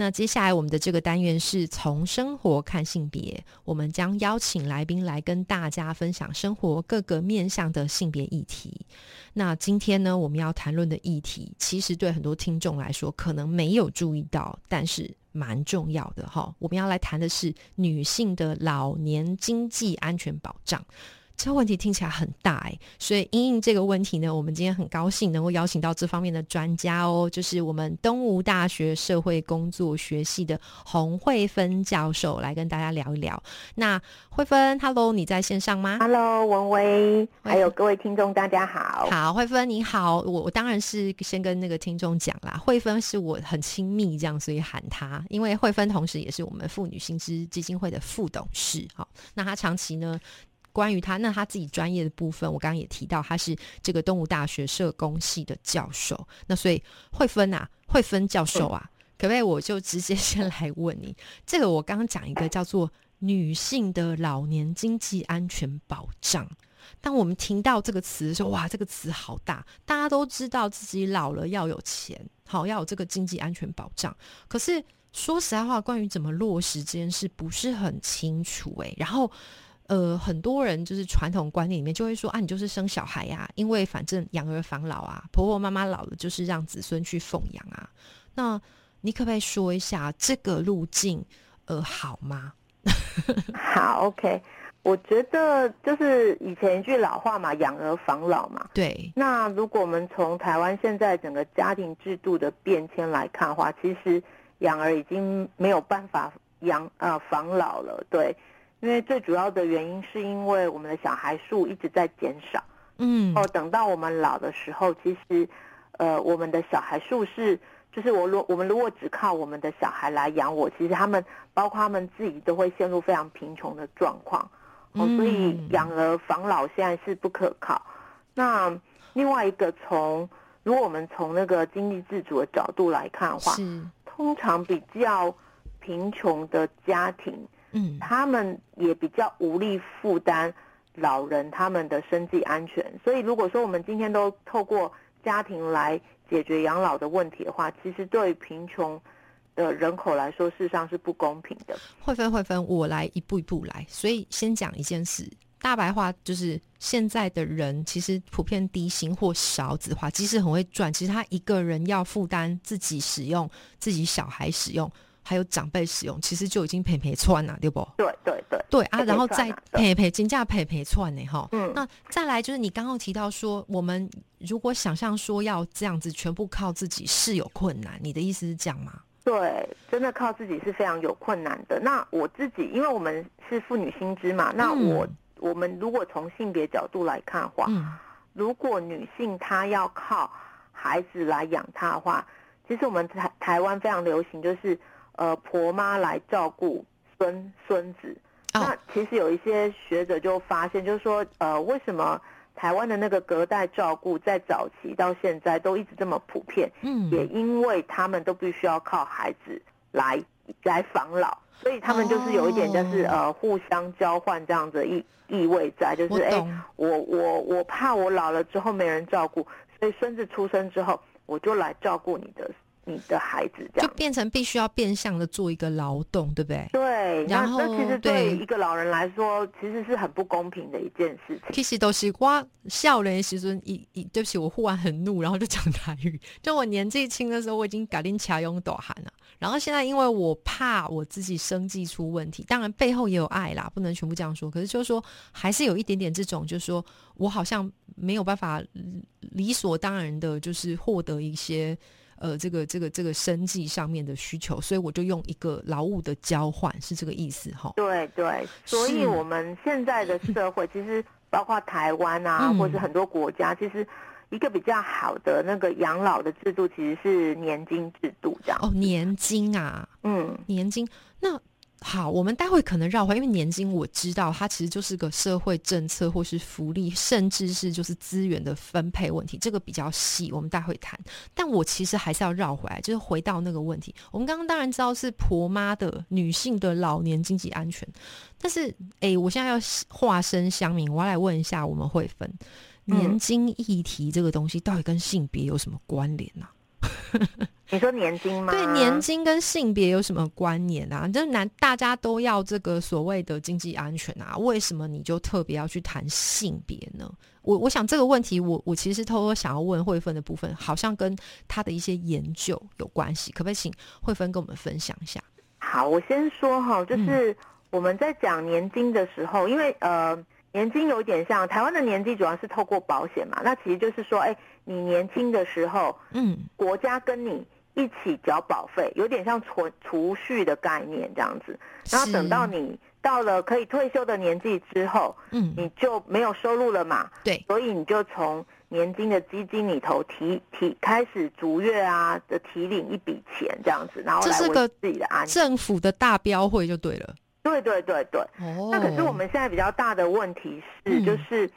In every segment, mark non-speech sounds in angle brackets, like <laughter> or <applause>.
那接下来我们的这个单元是从生活看性别，我们将邀请来宾来跟大家分享生活各个面向的性别议题。那今天呢，我们要谈论的议题，其实对很多听众来说可能没有注意到，但是蛮重要的哈。我们要来谈的是女性的老年经济安全保障。这个问题听起来很大哎，所以因应这个问题呢，我们今天很高兴能够邀请到这方面的专家哦，就是我们东吴大学社会工作学系的洪慧芬教授来跟大家聊一聊。那慧芬，Hello，你在线上吗？Hello，文威，还有各位听众，大家好。好，慧芬你好，我我当然是先跟那个听众讲啦，慧芬是我很亲密这样，所以喊她，因为慧芬同时也是我们妇女薪资基金会的副董事。好，那她长期呢。关于他，那他自己专业的部分，我刚刚也提到，他是这个动物大学社工系的教授。那所以会分啊，会分教授啊，可不可以？我就直接先来问你，<laughs> 这个我刚刚讲一个叫做女性的老年经济安全保障。当我们听到这个词的时候，哇，这个词好大，大家都知道自己老了要有钱，好要有这个经济安全保障。可是说实在话，关于怎么落实这件事，不是很清楚诶，然后。呃，很多人就是传统观念里面就会说啊，你就是生小孩呀，因为反正养儿防老啊，婆婆妈妈老了就是让子孙去奉养啊。那你可不可以说一下这个路径呃好吗？<laughs> 好，OK，我觉得就是以前一句老话嘛，养儿防老嘛。对。那如果我们从台湾现在整个家庭制度的变迁来看的话，其实养儿已经没有办法养啊防老了，对。因为最主要的原因是因为我们的小孩数一直在减少，嗯，哦，等到我们老的时候，其实，呃，我们的小孩数是，就是我如我们如果只靠我们的小孩来养我，其实他们包括他们自己都会陷入非常贫穷的状况，哦，所以养儿防老现在是不可靠。那另外一个从，如果我们从那个经济自主的角度来看的话，通常比较贫穷的家庭。嗯，他们也比较无力负担老人他们的生计安全，所以如果说我们今天都透过家庭来解决养老的问题的话，其实对贫穷的人口来说，事实上是不公平的。会分会分，我来一步一步来。所以先讲一件事，大白话就是现在的人其实普遍低薪或少子化，即使很会赚，其实他一个人要负担自己使用、自己小孩使用。还有长辈使用，其实就已经陪陪串了，对不？对对对对啊，然后再陪陪金价陪陪串呢，哈。嗯，那再来就是你刚刚提到说，我们如果想象说要这样子全部靠自己是有困难，你的意思是这样吗？对，真的靠自己是非常有困难的。那我自己，因为我们是妇女薪资嘛，那我我们如果从性别角度来看的话，如果女性她要靠孩子来养她的话，其实我们台台湾非常流行就是。呃，婆妈来照顾孙孙子，那其实有一些学者就发现，就是说，呃，为什么台湾的那个隔代照顾在早期到现在都一直这么普遍？嗯，也因为他们都必须要靠孩子来来防老，所以他们就是有一点就是呃互相交换这样子意意味在，就是哎，我我我怕我老了之后没人照顾，所以孙子出生之后我就来照顾你的。你的孩子这样就变成必须要变相的做一个劳动，对不对？对，然后那其实对一个老人来说，其实是很不公平的一件事情。其实都是我笑人时阵，一一对不起，我忽然很怒，然后就讲台语。<laughs> 就我年纪轻的时候，我已经搞定卡用斗喊了。然后现在因为我怕我自己生计出问题，当然背后也有爱啦，不能全部这样说。可是就是说，还是有一点点这种，就是说我好像没有办法理所当然的，就是获得一些。呃，这个这个这个生计上面的需求，所以我就用一个劳务的交换，是这个意思哈。对对，所以我们现在的社会，其实包括台湾啊，或者很多国家，其实一个比较好的那个养老的制度其实是年金制度，这样哦，年金啊，嗯，年金那。好，我们待会可能绕回，因为年金我知道它其实就是个社会政策或是福利，甚至是就是资源的分配问题，这个比较细，我们待会谈。但我其实还是要绕回来，就是回到那个问题。我们刚刚当然知道是婆妈的女性的老年经济安全，但是哎，我现在要化身乡民，我要来问一下我们会分年金议题这个东西到底跟性别有什么关联呢？你说年金吗？对，年金跟性别有什么关联啊？就男大家都要这个所谓的经济安全啊，为什么你就特别要去谈性别呢？我我想这个问题，我我其实偷偷想要问慧芬的部分，好像跟他的一些研究有关系，可不可以请慧芬跟我们分享一下？好，我先说哈，就是我们在讲年金的时候，因为呃。年金有点像台湾的年金，主要是透过保险嘛。那其实就是说，哎，你年轻的时候，嗯，国家跟你一起缴保费，有点像存储蓄的概念这样子。然后等到你到了可以退休的年纪之后，嗯，你就没有收入了嘛。对，所以你就从年金的基金里头提提开始逐月啊的提领一笔钱这样子，然后来为自己的安政府的大标会就对了。对对对对，哦那可是我们现在比较大的问题是，就是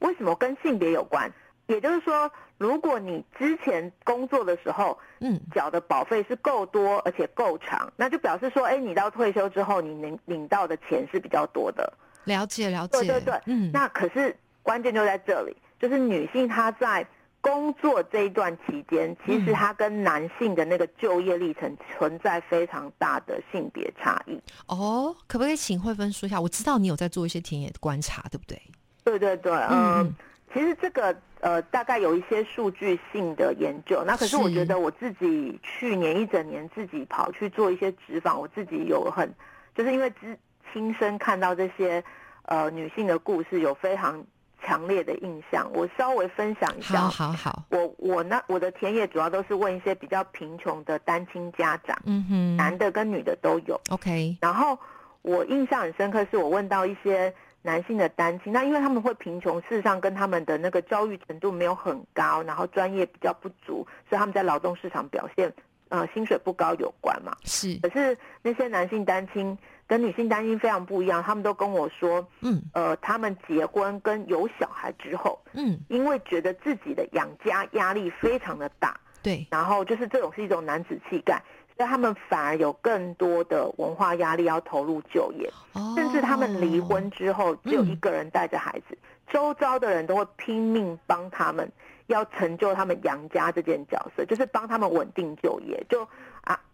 为什么跟性别有关？也就是说，如果你之前工作的时候，嗯，缴的保费是够多而且够长，那就表示说，哎，你到退休之后，你能领到的钱是比较多的。了解了解，对对对，嗯。那可是关键就在这里，就是女性她在。工作这一段期间，其实她跟男性的那个就业历程存在非常大的性别差异。哦，可不可以请慧芬说一下？我知道你有在做一些田野观察，对不对？对对对，嗯，其实这个呃，大概有一些数据性的研究。那可是我觉得我自己去年一整年自己跑去做一些职访，我自己有很就是因为亲亲身看到这些呃女性的故事，有非常。强烈的印象，我稍微分享一下。好好好，我我那我的田野主要都是问一些比较贫穷的单亲家长，嗯哼，男的跟女的都有。OK，然后我印象很深刻，是我问到一些男性的单亲，那因为他们会贫穷，事实上跟他们的那个教育程度没有很高，然后专业比较不足，所以他们在劳动市场表现，呃，薪水不高有关嘛。是，可是那些男性单亲。跟女性单亲非常不一样，他们都跟我说，嗯，呃，他们结婚跟有小孩之后，嗯，因为觉得自己的养家压力非常的大，对，然后就是这种是一种男子气概，所以他们反而有更多的文化压力要投入就业，甚至他们离婚之后只有一个人带着孩子，周遭的人都会拼命帮他们，要成就他们养家这件角色，就是帮他们稳定就业，就。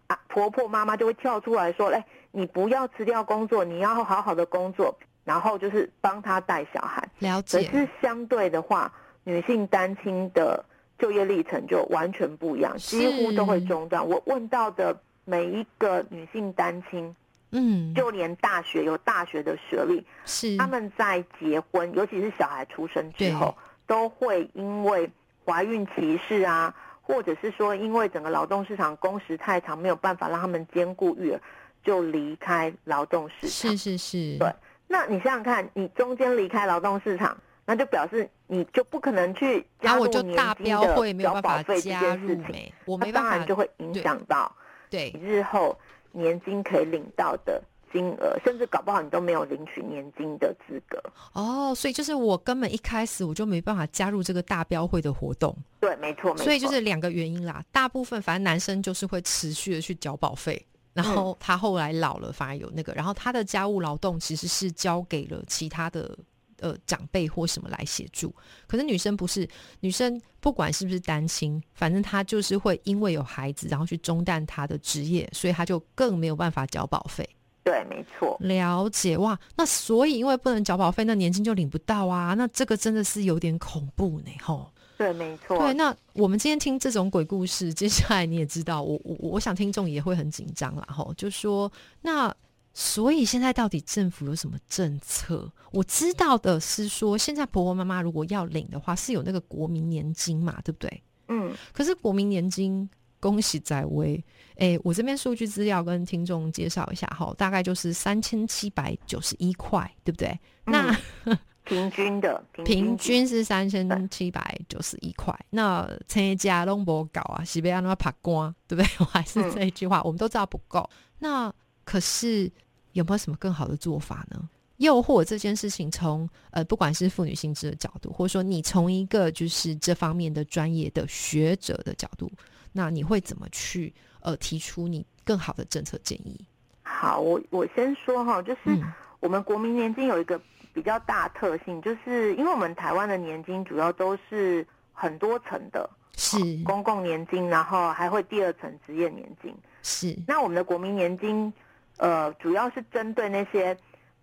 啊，婆婆妈妈就会跳出来说：“哎，你不要辞掉工作，你要好好的工作，然后就是帮他带小孩。”了解。可是相对的话，女性单亲的就业历程就完全不一样，几乎都会中断。我问到的每一个女性单亲，嗯，就连大学有大学的学历，是他们在结婚，尤其是小孩出生之后，都会因为怀孕歧视啊。或者是说，因为整个劳动市场工时太长，没有办法让他们兼顾育儿，就离开劳动市场。是是是，对。那你想想看，你中间离开劳动市场，那就表示你就不可能去加入年金的交保费这件事情。我没办法，当然就会影响到对日后年金可以领到的。金额，甚至搞不好你都没有领取年金的资格哦，所以就是我根本一开始我就没办法加入这个大标会的活动。对，没错，没错。所以就是两个原因啦，大部分反正男生就是会持续的去缴保费，然后他后来老了反而有那个，然后他的家务劳动其实是交给了其他的呃长辈或什么来协助。可是女生不是，女生不管是不是单亲，反正她就是会因为有孩子，然后去中断她的职业，所以她就更没有办法缴保费。对，没错，了解哇。那所以因为不能缴保费，那年金就领不到啊。那这个真的是有点恐怖呢，吼。对，没错。对，那我们今天听这种鬼故事，接下来你也知道，我我我想听众也会很紧张啦，吼。就说那所以现在到底政府有什么政策？我知道的是说，现在婆婆妈妈如果要领的话，是有那个国民年金嘛，对不对？嗯。可是国民年金。恭喜在威，哎，我这边数据资料跟听众介绍一下哈，大概就是三千七百九十一块，对不对？那 <laughs> 平均的，平均是三千七百九十一块。那参加拢不搞啊，是不要那爬光，对不对？我还是这一句话，我们都知道不够。那可是有没有什么更好的做法呢？诱惑这件事情，从呃，不管是妇女心智的角度，或者说你从一个就是这方面的专业的学者的角度，那你会怎么去呃提出你更好的政策建议？好，我我先说哈，就是我们国民年金有一个比较大特性，就是因为我们台湾的年金主要都是很多层的，是公共年金，然后还会第二层职业年金，是。那我们的国民年金，呃，主要是针对那些。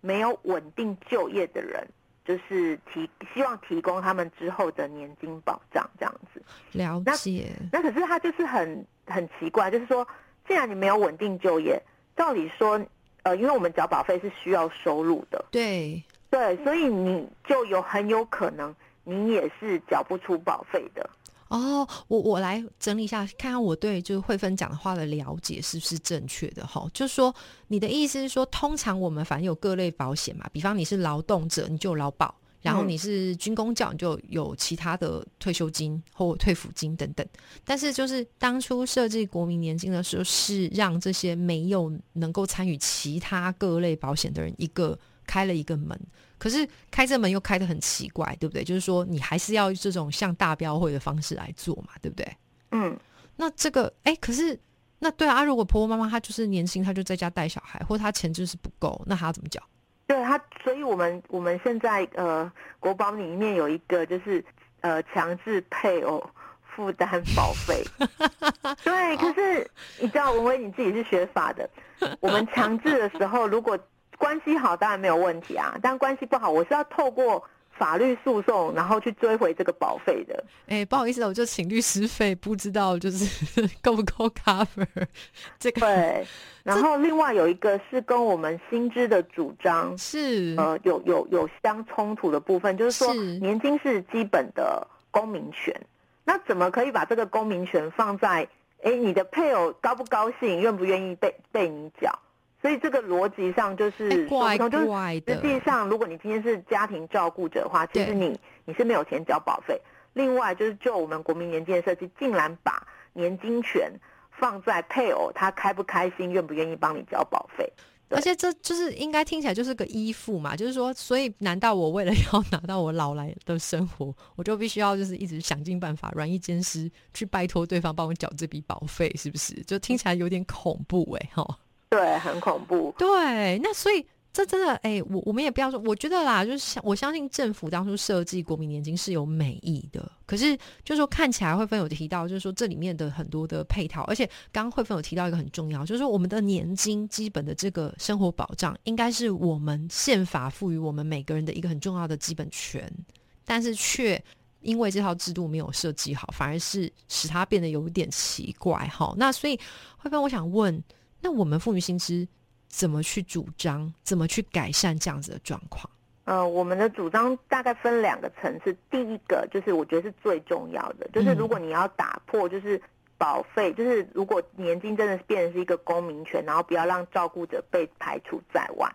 没有稳定就业的人，就是提希望提供他们之后的年金保障这样子。了解。那可是他就是很很奇怪，就是说，既然你没有稳定就业，照理说，呃，因为我们缴保费是需要收入的，对对，所以你就有很有可能你也是缴不出保费的。哦，我我来整理一下，看看我对就是慧芬讲的话的了解是不是正确的哈。就是说，你的意思是说，通常我们反正有各类保险嘛，比方你是劳动者，你就有劳保；然后你是军工教，你就有其他的退休金或退抚金等等。但是，就是当初设计国民年金的时候，是让这些没有能够参与其他各类保险的人一个开了一个门。可是开这门又开的很奇怪，对不对？就是说你还是要这种像大标会的方式来做嘛，对不对？嗯，那这个哎，可是那对啊，如果婆婆妈妈她就是年轻，她就在家带小孩，或者她钱就是不够，那她要怎么缴？对她，所以我们我们现在呃国保里面有一个就是呃强制配偶负担保费，<laughs> 对。可是你知道文威你自己是学法的，我们强制的时候如果。关系好当然没有问题啊，但关系不好，我是要透过法律诉讼，然后去追回这个保费的。哎，不好意思，我就请律师费，不知道就是 <laughs> 够不够 cover 这个。对，<laughs> 然后另外有一个是跟我们薪资的主张是呃有有有相冲突的部分，就是说年金是基本的公民权，那怎么可以把这个公民权放在哎你的配偶高不高兴，愿不愿意被被你缴？所以这个逻辑上就是怪怪的。实际上，如果你今天是家庭照顾者的话，其实你你是没有钱交保费。另外，就是就我们国民年金的设计，竟然把年金权放在配偶他开不开心、愿不愿意帮你交保费。而且这就是应该听起来就是个依附嘛，就是说，所以难道我为了要拿到我老来的生活，我就必须要就是一直想尽办法软硬兼施去拜托对方帮我缴这笔保费，是不是？就听起来有点恐怖哎，哈。对，很恐怖。对，那所以这真的，哎，我我们也不要说，我觉得啦，就是相我相信政府当初设计国民年金是有美意的。可是，就是说看起来慧芬有提到，就是说这里面的很多的配套，而且刚刚慧芬有提到一个很重要，就是说我们的年金基本的这个生活保障，应该是我们宪法赋予我们每个人的一个很重要的基本权，但是却因为这套制度没有设计好，反而是使它变得有点奇怪。哈，那所以慧芬，我想问。那我们妇女薪资怎么去主张？怎么去改善这样子的状况？呃，我们的主张大概分两个层次。第一个就是我觉得是最重要的，就是如果你要打破，就是保费，就是如果年金真的是变成是一个公民权，然后不要让照顾者被排除在外。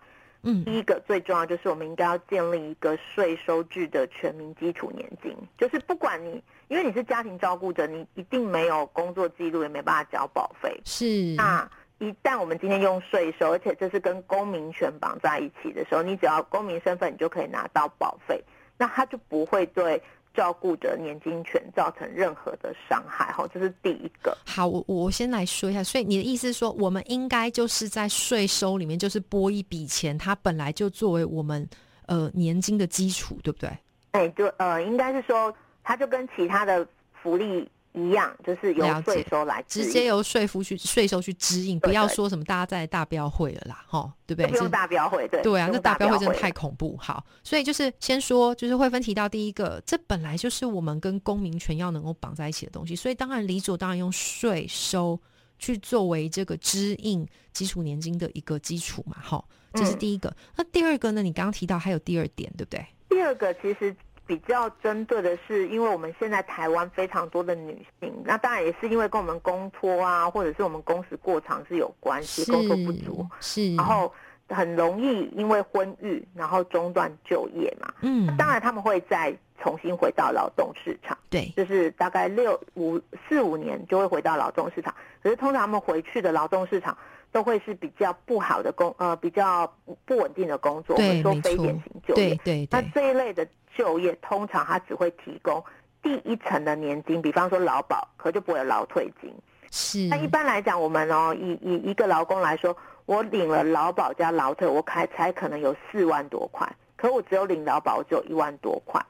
嗯，第一个最重要就是我们应该要建立一个税收制的全民基础年金，就是不管你因为你是家庭照顾者，你一定没有工作记录，也没办法交保费。是那。一旦我们今天用税收，而且这是跟公民权绑在一起的时候，你只要公民身份，你就可以拿到保费，那他就不会对照顾者年金权造成任何的伤害。哈，这是第一个。好，我我先来说一下。所以你的意思是说，我们应该就是在税收里面，就是拨一笔钱，它本来就作为我们呃年金的基础，对不对？哎，就呃，应该是说，它就跟其他的福利。一样，就是由税收来直接由税负去税收去支应，不要说什么大家在大标会了啦，哈，对不对？不用大标会，对对啊，那大标会真的太恐怖。好，所以就是先说，就是慧芬提到第一个，这本来就是我们跟公民权要能够绑在一起的东西，所以当然理所当然用税收去作为这个支应基础年金的一个基础嘛，哈，这是第一个。那第二个呢？你刚刚提到还有第二点，对不对？第二个其实。比较针对的是，因为我们现在台湾非常多的女性，那当然也是因为跟我们公托啊，或者是我们工时过长是有关系，工作不足是。然后很容易因为婚育然后中断就业嘛。嗯，当然他们会再重新回到劳动市场。对，就是大概六五四五年就会回到劳动市场。可是通常他们回去的劳动市场都会是比较不好的工，呃，比较不稳定的工作，我们说非典型就业。对对。那这一类的就业，通常它只会提供第一层的年金，比方说劳保，可就不会有劳退金。是。那一般来讲，我们哦，以以一个劳工来说。我领了劳保加劳退，我开才可能有四万多块，可我只有领劳保只有一万多块。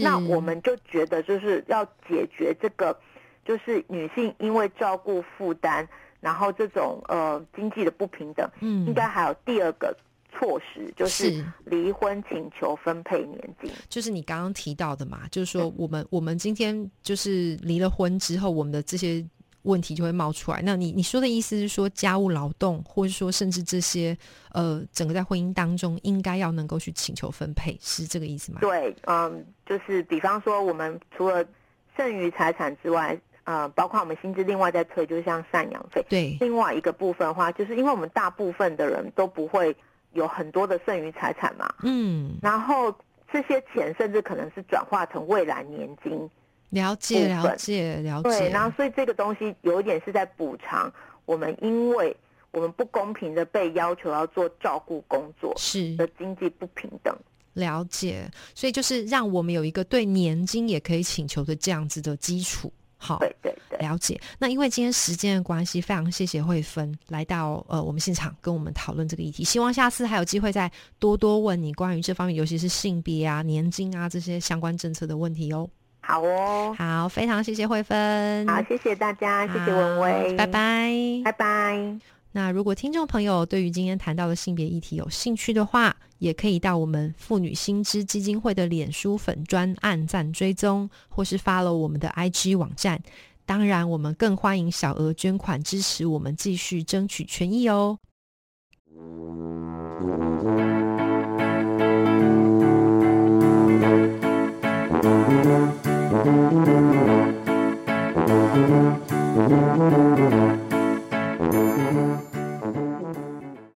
那我们就觉得就是要解决这个，就是女性因为照顾负担，然后这种呃经济的不平等，嗯，应该还有第二个措施，就是离婚请求分配年金。就是你刚刚提到的嘛，就是说我们我们今天就是离了婚之后，我们的这些。问题就会冒出来。那你你说的意思是说，家务劳动，或者说甚至这些，呃，整个在婚姻当中应该要能够去请求分配，是这个意思吗？对，嗯，就是比方说，我们除了剩余财产之外，呃，包括我们薪资另外再退，就像赡养费。对，另外一个部分的话，就是因为我们大部分的人都不会有很多的剩余财产嘛，嗯，然后这些钱甚至可能是转化成未来年金。了解，了解，了解。对，然后所以这个东西有一点是在补偿我们，因为我们不公平的被要求要做照顾工作，是的经济不平等。了解，所以就是让我们有一个对年金也可以请求的这样子的基础。好，对对对，了解。那因为今天时间的关系，非常谢谢慧芬来到呃我们现场跟我们讨论这个议题。希望下次还有机会再多多问你关于这方面，尤其是性别啊、年金啊这些相关政策的问题哦。好哦，好，非常谢谢慧芬，好，谢谢大家，谢谢文威，拜拜，拜拜。那如果听众朋友对于今天谈到的性别议题有兴趣的话，也可以到我们妇女新知基金会的脸书粉专按赞追踪，或是发了我们的 IG 网站。当然，我们更欢迎小额捐款支持我们继续争取权益哦。Música